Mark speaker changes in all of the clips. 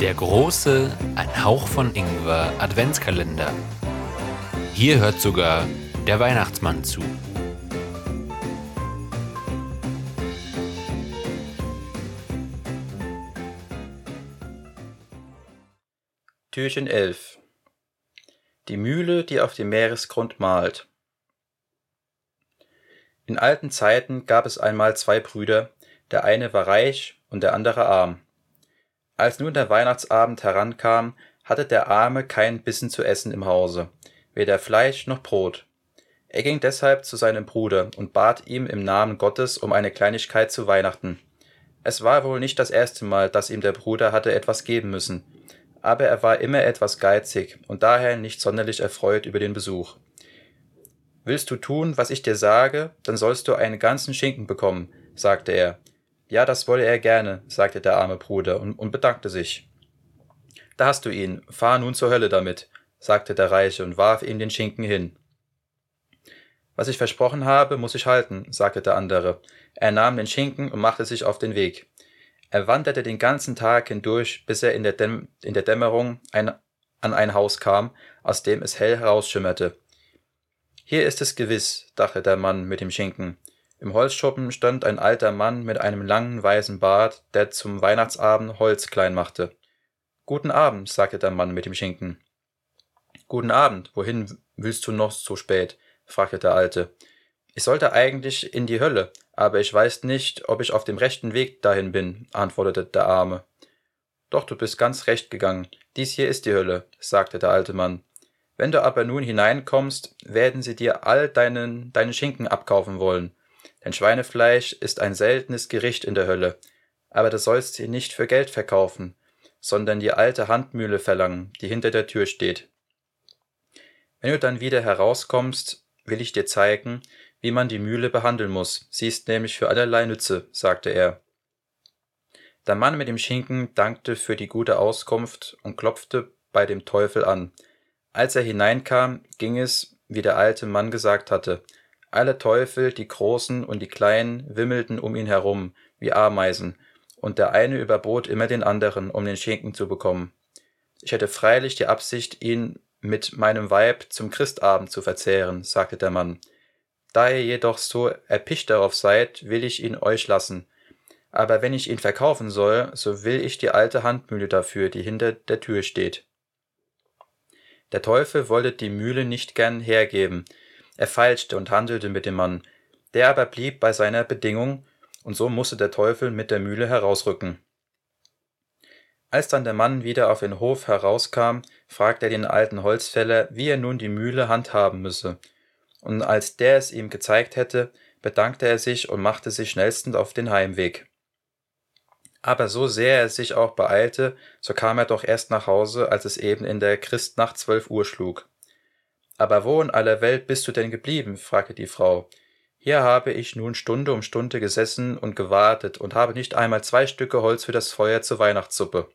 Speaker 1: Der große Ein Hauch von Ingwer Adventskalender. Hier hört sogar der Weihnachtsmann zu.
Speaker 2: Türchen 11 Die Mühle, die auf dem Meeresgrund malt. In alten Zeiten gab es einmal zwei Brüder, der eine war reich und der andere arm. Als nun der Weihnachtsabend herankam, hatte der Arme keinen Bissen zu essen im Hause, weder Fleisch noch Brot. Er ging deshalb zu seinem Bruder und bat ihm im Namen Gottes um eine Kleinigkeit zu Weihnachten. Es war wohl nicht das erste Mal, dass ihm der Bruder hatte etwas geben müssen, aber er war immer etwas geizig und daher nicht sonderlich erfreut über den Besuch. Willst du tun, was ich dir sage, dann sollst du einen ganzen Schinken bekommen, sagte er, ja, das wolle er gerne, sagte der arme Bruder und, und bedankte sich. Da hast du ihn, fahr nun zur Hölle damit, sagte der Reiche und warf ihm den Schinken hin. Was ich versprochen habe, muss ich halten, sagte der andere. Er nahm den Schinken und machte sich auf den Weg. Er wanderte den ganzen Tag hindurch, bis er in der, Däm in der Dämmerung ein, an ein Haus kam, aus dem es hell herausschimmerte. Hier ist es gewiss, dachte der Mann mit dem Schinken. Im Holzschuppen stand ein alter Mann mit einem langen weißen Bart, der zum Weihnachtsabend Holz klein machte. Guten Abend, sagte der Mann mit dem Schinken. Guten Abend, wohin willst du noch so spät? fragte der Alte. Ich sollte eigentlich in die Hölle, aber ich weiß nicht, ob ich auf dem rechten Weg dahin bin, antwortete der Arme. Doch du bist ganz recht gegangen. Dies hier ist die Hölle, sagte der alte Mann. Wenn du aber nun hineinkommst, werden sie dir all deinen, deinen Schinken abkaufen wollen. Denn Schweinefleisch ist ein seltenes Gericht in der Hölle. Aber du sollst sie nicht für Geld verkaufen, sondern die alte Handmühle verlangen, die hinter der Tür steht. Wenn du dann wieder herauskommst, will ich dir zeigen, wie man die Mühle behandeln muss. Sie ist nämlich für allerlei Nütze, sagte er. Der Mann mit dem Schinken dankte für die gute Auskunft und klopfte bei dem Teufel an. Als er hineinkam, ging es, wie der alte Mann gesagt hatte, alle Teufel, die großen und die kleinen, wimmelten um ihn herum, wie Ameisen, und der eine überbot immer den anderen, um den Schinken zu bekommen. Ich hätte freilich die Absicht, ihn mit meinem Weib zum Christabend zu verzehren, sagte der Mann. Da ihr jedoch so erpicht darauf seid, will ich ihn euch lassen. Aber wenn ich ihn verkaufen soll, so will ich die alte Handmühle dafür, die hinter der Tür steht. Der Teufel wollte die Mühle nicht gern hergeben, er feilschte und handelte mit dem Mann, der aber blieb bei seiner Bedingung, und so musste der Teufel mit der Mühle herausrücken. Als dann der Mann wieder auf den Hof herauskam, fragte er den alten Holzfäller, wie er nun die Mühle handhaben müsse, und als der es ihm gezeigt hätte, bedankte er sich und machte sich schnellstens auf den Heimweg. Aber so sehr er sich auch beeilte, so kam er doch erst nach Hause, als es eben in der Christnacht zwölf Uhr schlug. Aber wo in aller Welt bist du denn geblieben? fragte die Frau. Hier habe ich nun Stunde um Stunde gesessen und gewartet und habe nicht einmal zwei Stücke Holz für das Feuer zur Weihnachtssuppe.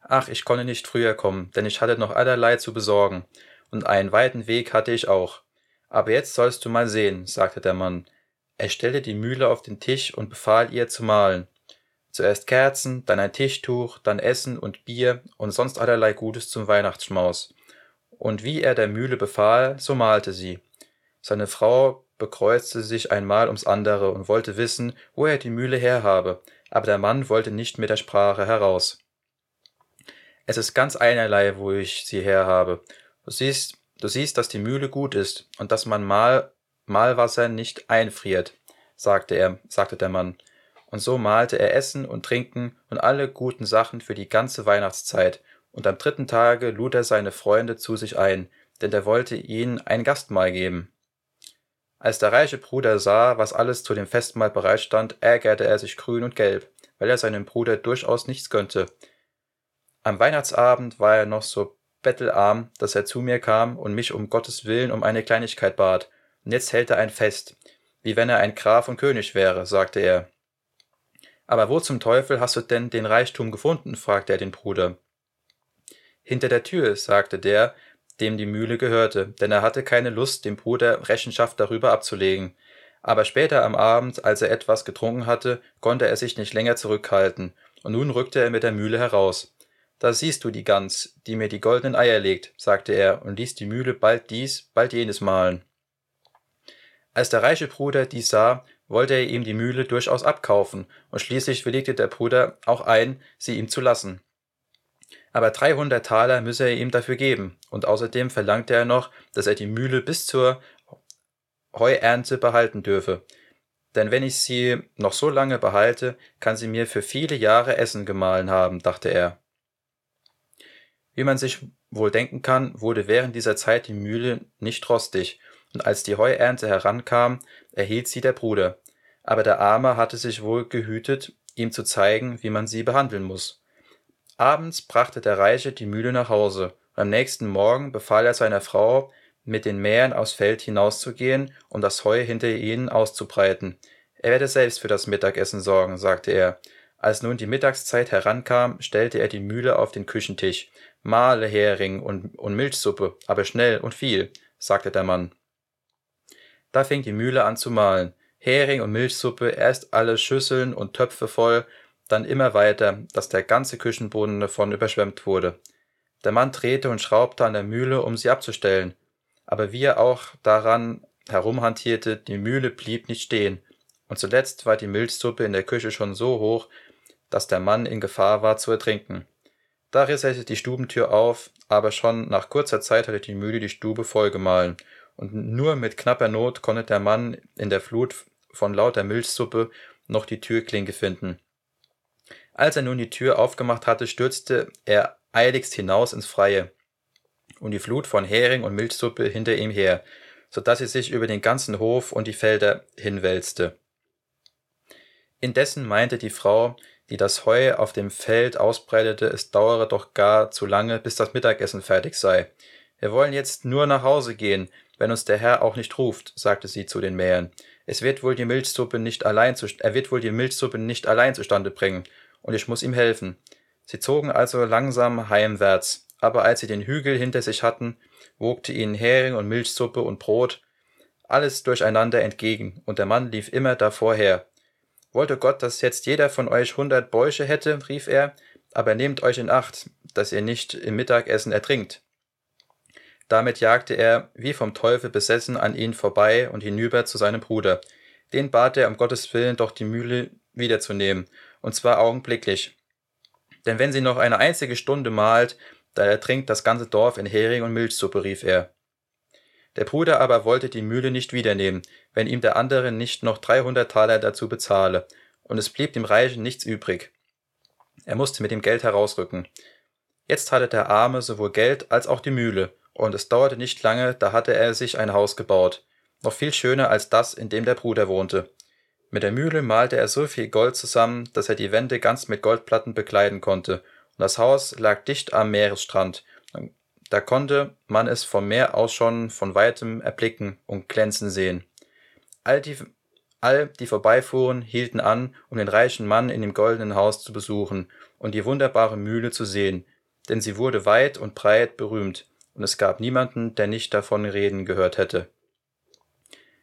Speaker 2: Ach, ich konnte nicht früher kommen, denn ich hatte noch allerlei zu besorgen, und einen weiten Weg hatte ich auch. Aber jetzt sollst du mal sehen, sagte der Mann. Er stellte die Mühle auf den Tisch und befahl ihr zu malen. Zuerst Kerzen, dann ein Tischtuch, dann Essen und Bier und sonst allerlei Gutes zum Weihnachtsschmaus. Und wie er der Mühle befahl, so malte sie. Seine Frau bekreuzte sich einmal ums andere und wollte wissen, wo er die Mühle herhabe, aber der Mann wollte nicht mit der Sprache heraus. Es ist ganz einerlei, wo ich sie herhabe. Du siehst, du siehst, dass die Mühle gut ist und dass man mal Malwasser nicht einfriert, sagte er, sagte der Mann. Und so malte er Essen und Trinken und alle guten Sachen für die ganze Weihnachtszeit, und am dritten Tage lud er seine Freunde zu sich ein, denn er wollte ihnen ein Gastmahl geben. Als der reiche Bruder sah, was alles zu dem Festmahl bereitstand, ärgerte er sich grün und gelb, weil er seinem Bruder durchaus nichts gönnte. Am Weihnachtsabend war er noch so bettelarm, dass er zu mir kam und mich um Gottes Willen um eine Kleinigkeit bat, und jetzt hält er ein Fest, wie wenn er ein Graf und König wäre, sagte er. Aber wo zum Teufel hast du denn den Reichtum gefunden? fragte er den Bruder. Hinter der Tür, sagte der, dem die Mühle gehörte, denn er hatte keine Lust, dem Bruder Rechenschaft darüber abzulegen. Aber später am Abend, als er etwas getrunken hatte, konnte er sich nicht länger zurückhalten, und nun rückte er mit der Mühle heraus. Da siehst du die Gans, die mir die goldenen Eier legt, sagte er und ließ die Mühle bald dies, bald jenes mahlen. Als der reiche Bruder dies sah, wollte er ihm die Mühle durchaus abkaufen, und schließlich willigte der Bruder auch ein, sie ihm zu lassen. Aber 300 Taler müsse er ihm dafür geben, und außerdem verlangte er noch, dass er die Mühle bis zur Heuernte behalten dürfe. Denn wenn ich sie noch so lange behalte, kann sie mir für viele Jahre Essen gemahlen haben, dachte er. Wie man sich wohl denken kann, wurde während dieser Zeit die Mühle nicht rostig, und als die Heuernte herankam, erhielt sie der Bruder. Aber der Arme hatte sich wohl gehütet, ihm zu zeigen, wie man sie behandeln muss. Abends brachte der Reiche die Mühle nach Hause, und am nächsten Morgen befahl er seiner Frau, mit den Mähern aufs Feld hinauszugehen und das Heu hinter ihnen auszubreiten. Er werde selbst für das Mittagessen sorgen, sagte er. Als nun die Mittagszeit herankam, stellte er die Mühle auf den Küchentisch. Mahle Hering und, und Milchsuppe, aber schnell und viel, sagte der Mann. Da fing die Mühle an zu mahlen. Hering und Milchsuppe, erst alle Schüsseln und Töpfe voll, dann immer weiter, dass der ganze Küchenboden davon überschwemmt wurde. Der Mann drehte und schraubte an der Mühle, um sie abzustellen aber wie er auch daran herumhantierte, die Mühle blieb nicht stehen, und zuletzt war die Milchsuppe in der Küche schon so hoch, dass der Mann in Gefahr war zu ertrinken. Da riss er die Stubentür auf, aber schon nach kurzer Zeit hatte die Mühle die Stube vollgemahlen, und nur mit knapper Not konnte der Mann in der Flut von lauter Milchsuppe noch die Türklinke finden. Als er nun die Tür aufgemacht hatte, stürzte er eiligst hinaus ins Freie und die Flut von Hering und Milchsuppe hinter ihm her, so dass sie sich über den ganzen Hof und die Felder hinwälzte. Indessen meinte die Frau, die das Heu auf dem Feld ausbreitete, es dauere doch gar zu lange, bis das Mittagessen fertig sei. Wir wollen jetzt nur nach Hause gehen, wenn uns der Herr auch nicht ruft, sagte sie zu den Mähern. Es wird wohl die Milchsuppe nicht allein zu, er wird wohl die Milchsuppe nicht allein zustande bringen, und ich muss ihm helfen. Sie zogen also langsam heimwärts aber als sie den Hügel hinter sich hatten, wogte ihnen Hering und Milchsuppe und Brot alles durcheinander entgegen, und der Mann lief immer davor her. Wollte Gott, dass jetzt jeder von euch hundert Bäuche hätte, rief er, aber nehmt euch in Acht, dass ihr nicht im Mittagessen ertrinkt. Damit jagte er, wie vom Teufel besessen, an ihn vorbei und hinüber zu seinem Bruder. Den bat er um Gottes Willen doch die Mühle wiederzunehmen, und zwar augenblicklich. Denn wenn sie noch eine einzige Stunde malt, da ertrinkt das ganze Dorf in Hering und Milchsuppe, rief er. Der Bruder aber wollte die Mühle nicht wiedernehmen, wenn ihm der andere nicht noch dreihundert Taler dazu bezahle, und es blieb dem Reichen nichts übrig. Er musste mit dem Geld herausrücken. Jetzt hatte der Arme sowohl Geld als auch die Mühle, und es dauerte nicht lange, da hatte er sich ein Haus gebaut, noch viel schöner als das, in dem der Bruder wohnte. Mit der Mühle malte er so viel Gold zusammen, dass er die Wände ganz mit Goldplatten bekleiden konnte, das Haus lag dicht am Meeresstrand, da konnte man es vom Meer aus schon von weitem erblicken und glänzen sehen. All die, all die vorbeifuhren, hielten an, um den reichen Mann in dem goldenen Haus zu besuchen und die wunderbare Mühle zu sehen, denn sie wurde weit und breit berühmt, und es gab niemanden, der nicht davon reden gehört hätte.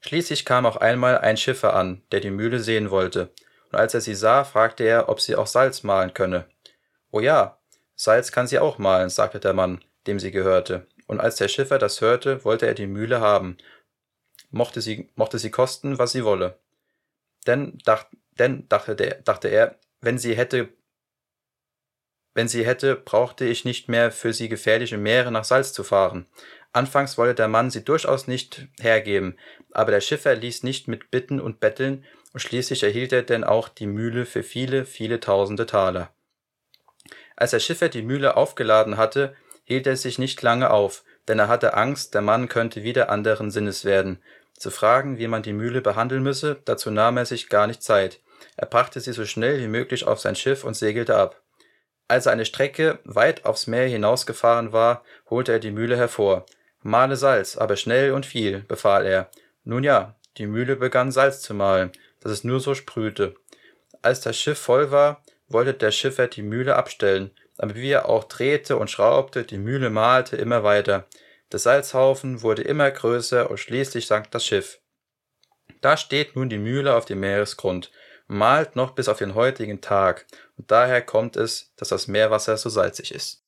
Speaker 2: Schließlich kam auch einmal ein Schiffer an, der die Mühle sehen wollte, und als er sie sah, fragte er, ob sie auch Salz mahlen könne. Oh ja, Salz kann sie auch mahlen, sagte der Mann, dem sie gehörte, und als der Schiffer das hörte, wollte er die Mühle haben, mochte sie, mochte sie kosten, was sie wolle. Denn, dacht, denn dachte, der, dachte er, wenn sie hätte wenn sie hätte, brauchte ich nicht mehr für sie gefährliche Meere nach Salz zu fahren. Anfangs wollte der Mann sie durchaus nicht hergeben, aber der Schiffer ließ nicht mit Bitten und Betteln, und schließlich erhielt er denn auch die Mühle für viele, viele tausende Taler. Als der Schiffer die Mühle aufgeladen hatte, hielt er sich nicht lange auf, denn er hatte Angst, der Mann könnte wieder anderen Sinnes werden. Zu fragen, wie man die Mühle behandeln müsse, dazu nahm er sich gar nicht Zeit. Er brachte sie so schnell wie möglich auf sein Schiff und segelte ab. Als er eine Strecke weit aufs Meer hinausgefahren war, holte er die Mühle hervor. Mahle Salz, aber schnell und viel, befahl er. Nun ja, die Mühle begann Salz zu mahlen, dass es nur so sprühte. Als das Schiff voll war, wollte der Schiffer die Mühle abstellen, aber wie er auch drehte und schraubte, die Mühle malte immer weiter. Der Salzhaufen wurde immer größer und schließlich sank das Schiff. Da steht nun die Mühle auf dem Meeresgrund und malt noch bis auf den heutigen Tag, und daher kommt es, dass das Meerwasser so salzig ist.